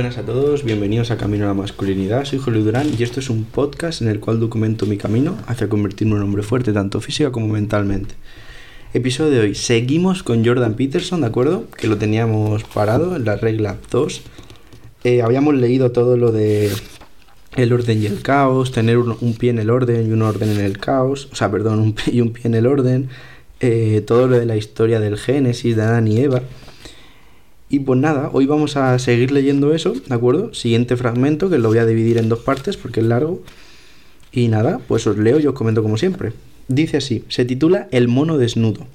buenas a todos, bienvenidos a Camino a la Masculinidad. Soy Julio Durán y esto es un podcast en el cual documento mi camino hacia convertirme en un hombre fuerte, tanto física como mentalmente. Episodio de hoy, seguimos con Jordan Peterson, ¿de acuerdo? Que lo teníamos parado en la regla 2. Eh, habíamos leído todo lo de el orden y el caos, tener un, pie en el orden y un orden en el caos, o sea, perdón, un y un pie en el orden, eh, todo lo de la historia del Génesis, de Adán y Eva. Y pues nada, hoy vamos a seguir leyendo eso, ¿de acuerdo? Siguiente fragmento, que lo voy a dividir en dos partes porque es largo. Y nada, pues os leo y os comento como siempre. Dice así, se titula El mono desnudo.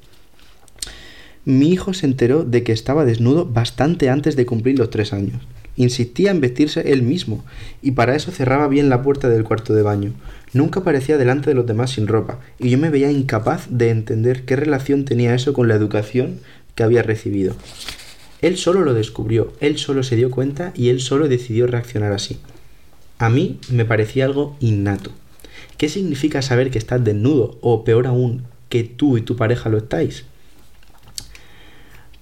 Mi hijo se enteró de que estaba desnudo bastante antes de cumplir los tres años. Insistía en vestirse él mismo, y para eso cerraba bien la puerta del cuarto de baño. Nunca aparecía delante de los demás sin ropa, y yo me veía incapaz de entender qué relación tenía eso con la educación que había recibido. Él solo lo descubrió, él solo se dio cuenta y él solo decidió reaccionar así. A mí me parecía algo innato. ¿Qué significa saber que estás desnudo o peor aún, que tú y tu pareja lo estáis?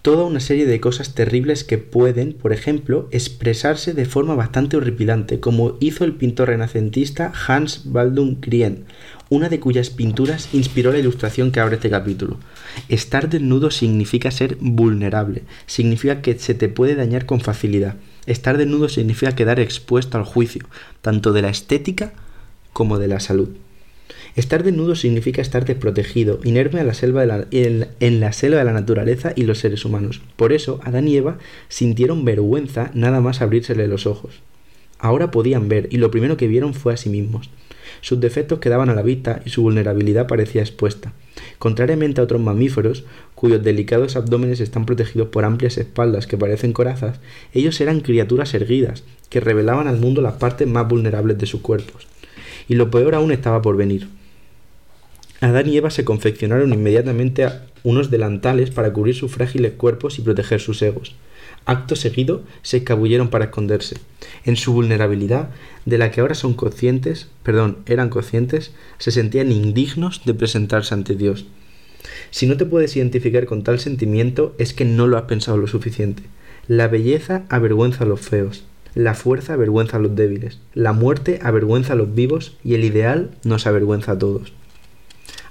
Toda una serie de cosas terribles que pueden, por ejemplo, expresarse de forma bastante horripilante, como hizo el pintor renacentista Hans Baldung Grien, una de cuyas pinturas inspiró la ilustración que abre este capítulo. Estar desnudo significa ser vulnerable, significa que se te puede dañar con facilidad. Estar desnudo significa quedar expuesto al juicio, tanto de la estética como de la salud. Estar desnudo significa estar desprotegido, inerme a la selva en, en, la selva de la naturaleza y los seres humanos. Por eso, Adán y Eva sintieron vergüenza nada más abrírsele los ojos. Ahora podían ver, y lo primero que vieron fue a sí mismos. Sus defectos quedaban a la vista y su vulnerabilidad parecía expuesta. Contrariamente a otros mamíferos, cuyos delicados abdómenes están protegidos por amplias espaldas que parecen corazas, ellos eran criaturas erguidas, que revelaban al mundo las partes más vulnerables de sus cuerpos. Y lo peor aún estaba por venir. Adán y Eva se confeccionaron inmediatamente unos delantales para cubrir sus frágiles cuerpos y proteger sus egos. Acto seguido se escabulleron para esconderse. En su vulnerabilidad, de la que ahora son conscientes, perdón, eran conscientes, se sentían indignos de presentarse ante Dios. Si no te puedes identificar con tal sentimiento, es que no lo has pensado lo suficiente. La belleza avergüenza a los feos, la fuerza avergüenza a los débiles, la muerte avergüenza a los vivos y el ideal nos avergüenza a todos.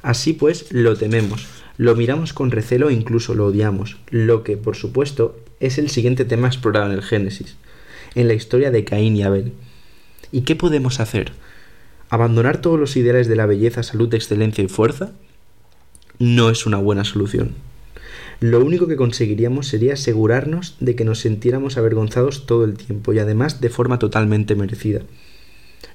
Así pues, lo tememos, lo miramos con recelo e incluso lo odiamos, lo que, por supuesto, es el siguiente tema explorado en el Génesis, en la historia de Caín y Abel. ¿Y qué podemos hacer? ¿Abandonar todos los ideales de la belleza, salud, excelencia y fuerza? No es una buena solución. Lo único que conseguiríamos sería asegurarnos de que nos sintiéramos avergonzados todo el tiempo y además de forma totalmente merecida.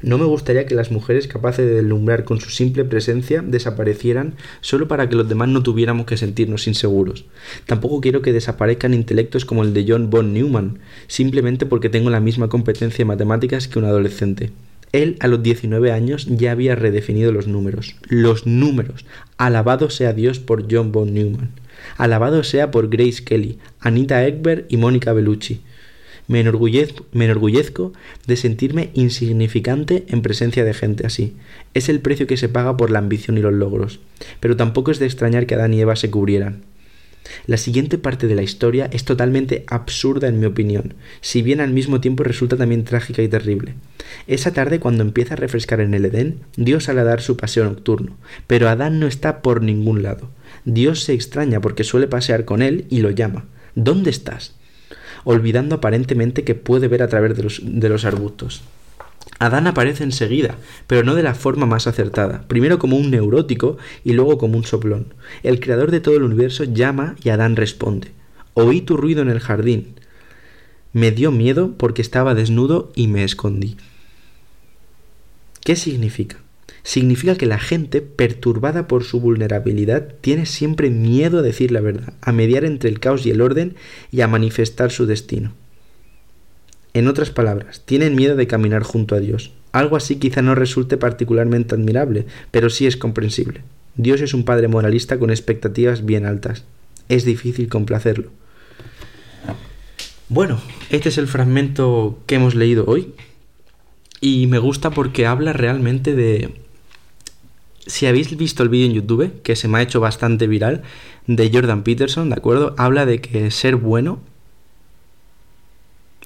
No me gustaría que las mujeres capaces de deslumbrar con su simple presencia desaparecieran solo para que los demás no tuviéramos que sentirnos inseguros. Tampoco quiero que desaparezcan intelectos como el de John von Neumann, simplemente porque tengo la misma competencia en matemáticas que un adolescente. Él a los 19 años ya había redefinido los números. Los números. Alabado sea Dios por John von Neumann. Alabado sea por Grace Kelly, Anita Ekberg y Mónica Bellucci. Me enorgullezco, de sentirme insignificante en presencia de gente así. Es el precio que se paga por la ambición y los logros. Pero tampoco es de extrañar que Adán y Eva se cubrieran. La siguiente parte de la historia es totalmente absurda en mi opinión, si bien al mismo tiempo resulta también trágica y terrible. Esa tarde, cuando empieza a refrescar en el Edén, Dios sale a dar su paseo nocturno, pero Adán no está por ningún lado. Dios se extraña porque suele pasear con él y lo llama. ¿Dónde estás? Olvidando aparentemente que puede ver a través de los, arbustos. Adán aparece enseguida, pero no de la forma más acertada, primero como un neurótico y luego como un soplón. El creador de todo el universo llama y Adán responde. Oí tu ruido en el jardín. Me dio miedo porque estaba desnudo y me escondí. ¿Qué significa? Significa que la gente, perturbada por su vulnerabilidad, tiene siempre miedo a decir la verdad, a mediar entre el caos y el orden y a manifestar su destino. En otras palabras, tienen miedo de caminar junto a Dios. Algo así quizá no resulte particularmente admirable, pero sí es comprensible. Dios es un padre moralista con expectativas bien altas. Es difícil complacerlo. Bueno, este es el fragmento que hemos leído hoy y me gusta porque habla realmente de si habéis visto el vídeo en YouTube, que se me ha hecho bastante viral, de Jordan Peterson, ¿de acuerdo? Habla de que ser bueno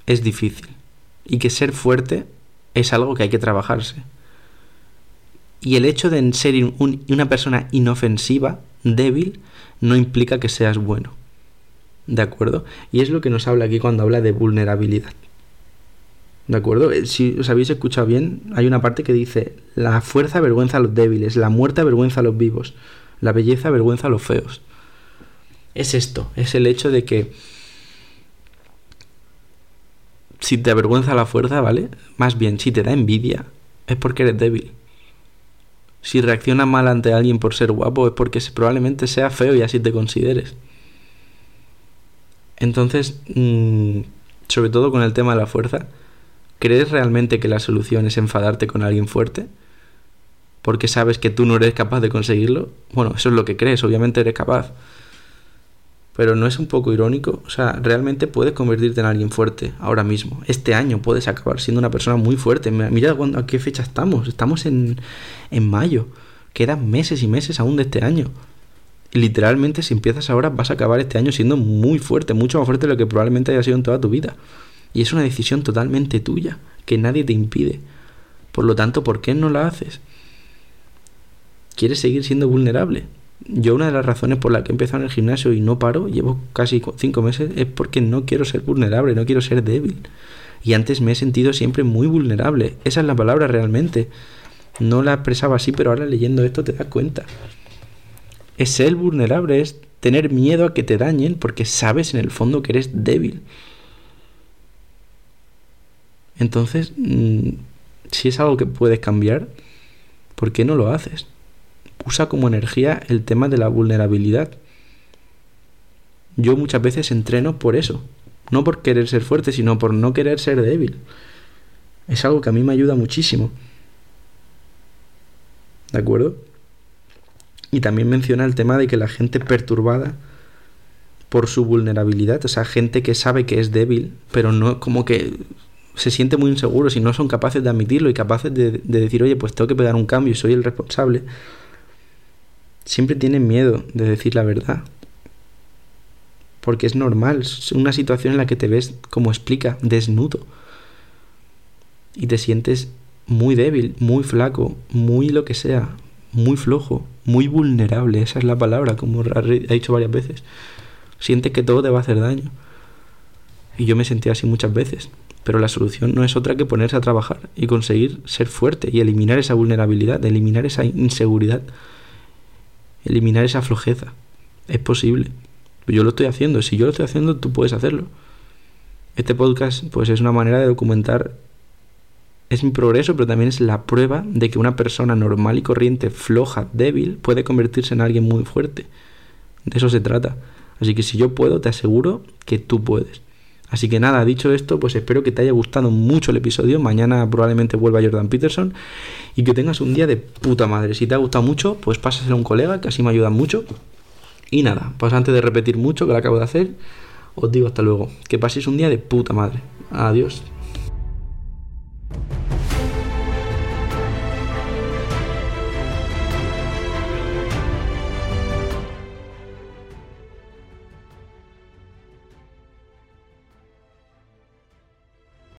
es difícil. y que ser fuerte es algo que hay que trabajarse. Y el hecho de ser una persona inofensiva, débil, no implica que seas bueno. ¿De acuerdo? Y es lo que nos habla aquí cuando habla de vulnerabilidad. ¿De acuerdo? Eh, si os habéis escuchado bien, hay una parte que dice, la fuerza avergüenza a los débiles, la muerte avergüenza a los vivos, la belleza avergüenza a los feos. Es esto, es el hecho de que si te avergüenza la fuerza, ¿vale? Más bien, si te da envidia, es porque eres débil. Si reaccionas mal ante alguien por ser guapo, es porque probablemente sea feo y así te consideres. Entonces, mm, sobre todo con el tema de la fuerza, ¿crees realmente que la solución es enfadarte con alguien fuerte? Porque sabes que tú no eres capaz de conseguirlo. Bueno, eso es lo que crees, obviamente eres capaz. Pero no es un poco irónico, o sea, realmente puedes convertirte en alguien fuerte ahora mismo. Este año puedes acabar siendo una persona muy fuerte. Mira a qué fecha estamos. Estamos en, en mayo. Quedan meses y meses aún de este año. Y literalmente si empiezas ahora vas a acabar este año siendo muy fuerte, mucho más fuerte de lo que probablemente haya sido en toda tu vida. Y es una decisión totalmente tuya, que nadie te impide. Por lo tanto, ¿por qué no la haces? ¿Quieres seguir siendo vulnerable? yo una de las razones por las que he empezado en el gimnasio y no paro, llevo casi cinco meses, es porque no quiero ser vulnerable, no quiero ser débil. Y antes me he sentido siempre muy vulnerable. Esa es la palabra realmente. No la expresaba así, pero ahora leyendo esto te das cuenta. Es ser vulnerable, es tener miedo a que te dañen porque sabes en el fondo que eres débil. Entonces, mm, si es algo que puedes cambiar, ¿por qué no lo haces? usa como energía el tema de la vulnerabilidad. Yo muchas veces entreno por eso, no por querer ser fuerte, sino por no querer ser débil. Es algo que a mí me ayuda muchísimo. ¿De acuerdo? Y también menciona el tema de que la gente perturbada por su vulnerabilidad, o sea, gente que sabe que es débil, pero no como que se siente muy inseguro si no son capaces de admitirlo y capaces de, de decir, oye, pues tengo que pegar un cambio y soy el responsable siempre tienen miedo de decir la verdad. Porque es normal, es una situación en la que te ves, como explica, desnudo. Y te sientes muy débil, muy flaco, muy lo que sea, muy flojo, muy vulnerable, esa es la palabra, como ha dicho varias veces. Sientes que todo te va a hacer daño. Y yo me sentí así muchas veces. Pero la solución no es otra que ponerse a trabajar y conseguir ser fuerte y eliminar esa vulnerabilidad, eliminar esa inseguridad eliminar esa flojeza. Es posible. Yo lo estoy haciendo. Si yo lo estoy haciendo, tú puedes hacerlo. Este podcast, pues es una manera de documentar. Es mi progreso, pero también es la prueba de que una persona normal y corriente, floja, débil, puede convertirse en alguien muy fuerte. De eso se trata. Así que si yo puedo, te aseguro que tú puedes. Así que nada, dicho esto, pues espero que te haya gustado mucho el episodio. Mañana probablemente vuelva Jordan Peterson y que tengas un día de puta madre. Si te ha gustado mucho, pues pásaselo a un colega, que así me ayuda mucho. Y nada, pues antes de repetir mucho, que lo acabo de hacer, os digo hasta luego. Que paséis un día de puta madre. Adiós.